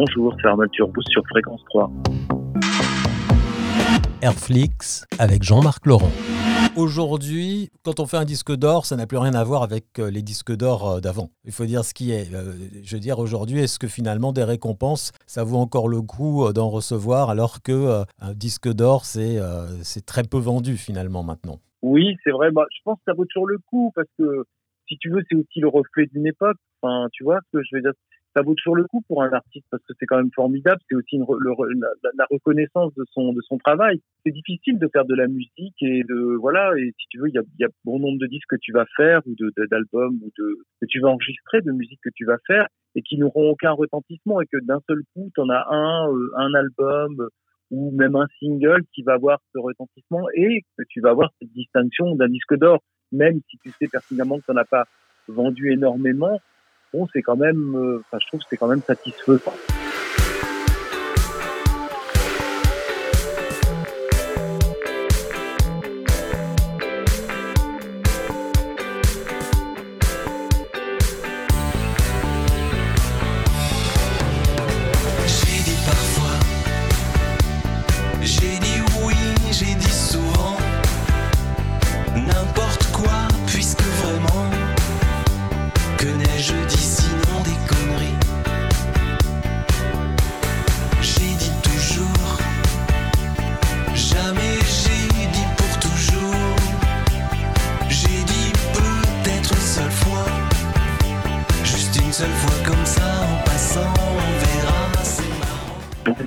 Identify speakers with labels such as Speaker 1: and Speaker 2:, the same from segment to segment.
Speaker 1: Bonjour, c'est Arnold Turbous sur Fréquence 3.
Speaker 2: Airflix avec Jean-Marc Laurent. Aujourd'hui, quand on fait un disque d'or, ça n'a plus rien à voir avec euh, les disques d'or euh, d'avant. Il faut dire ce qui est. Euh, je veux dire, aujourd'hui, est-ce que finalement des récompenses, ça vaut encore le coup d'en recevoir alors que un disque d'or, c'est c'est très peu vendu finalement maintenant?
Speaker 1: Oui, c'est vrai. Bah, je pense que ça vaut toujours le coup parce que si tu veux, c'est aussi le reflet d'une époque. Enfin, tu vois que je veux dire? Ça vaut toujours le coup pour un artiste parce que c'est quand même formidable. C'est aussi la, reconnaissance de son de son travail. C'est difficile de faire de la musique et de voilà. Et si tu veux, il y a, y a bon nombre de disques que tu vas faire ou d'albums ou de que tu vas enregistrer, de musique que tu vas faire et qui n'auront aucun retentissement et que d'un seul coup, tu en as un euh, un album ou même un single qui va avoir ce retentissement et que tu vas avoir cette distinction d'un disque d'or, même si tu sais pertinemment que tu pas vendu énormément, bon, c'est quand même, euh, enfin, je trouve que c'est quand même satisfaisant.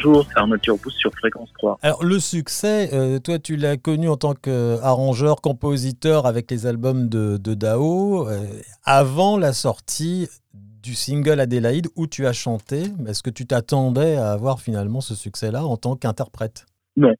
Speaker 1: Bonjour, c'est Arnaud Turbous sur Fréquence 3.
Speaker 2: Alors le succès, euh, toi tu l'as connu en tant qu'arrangeur, compositeur avec les albums de, Dao, euh, avant la sortie du single Adélaïde où tu as chanté. Est-ce que tu t'attendais à avoir finalement ce succès-là en tant qu'interprète?
Speaker 1: Non,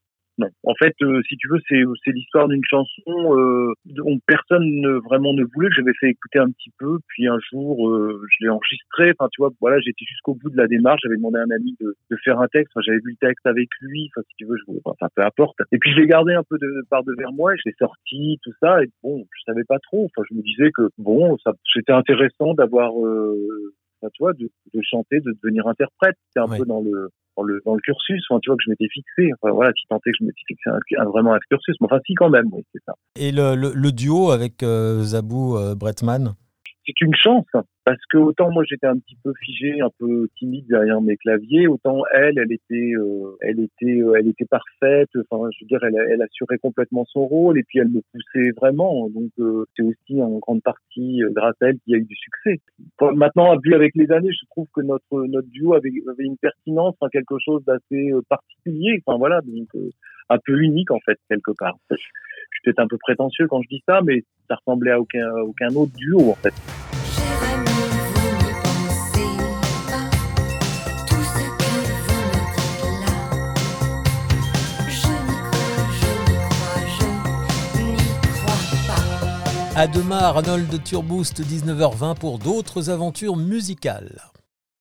Speaker 1: en fait, euh, si tu veux, c'est l'histoire d'une chanson euh, dont personne ne, vraiment ne voulait. J'avais fait écouter un petit peu, puis un jour, euh, je l'ai enregistré. Enfin, tu vois, voilà, j'étais jusqu'au bout de la démarche. J'avais demandé à un ami de, de faire un texte. Enfin, j'avais vu le texte avec lui. Enfin, si tu veux, je voulais, enfin, peu importe. Et puis, je l'ai gardé un peu de par devers moi. Je l'ai sorti, tout ça. Et bon, je savais pas trop. Enfin, je me disais que bon, ça, c'était intéressant d'avoir euh, tu vois, de, de, chanter, de devenir interprète. C'était un peu dans le, dans le, dans le cursus, enfin, tu vois, que je m'étais fixé. Enfin, voilà, si tant est que je m'étais fixé un, vraiment un cursus. Mais enfin, si, quand même, oui, c'est ça.
Speaker 2: Et le, le, duo avec euh, Zabou euh, Bretman?
Speaker 1: C'est une chance. Parce que autant moi j'étais un petit peu figé, un peu timide derrière mes claviers, autant elle, elle était, euh, elle était, euh, elle était parfaite. Enfin, je veux dire, elle, elle assurait complètement son rôle et puis elle me poussait vraiment. Donc euh, c'est aussi en grande partie grâce à elle qu'il y a eu du succès. Maintenant, vu avec les années, je trouve que notre notre duo avait, avait une pertinence, enfin, quelque chose d'assez particulier. Enfin voilà, donc un peu unique en fait quelque part. Suis peut-être un peu prétentieux quand je dis ça, mais ça ressemblait à aucun aucun autre duo en fait.
Speaker 2: À demain, Arnold Turboost, 19h20 pour d'autres aventures musicales.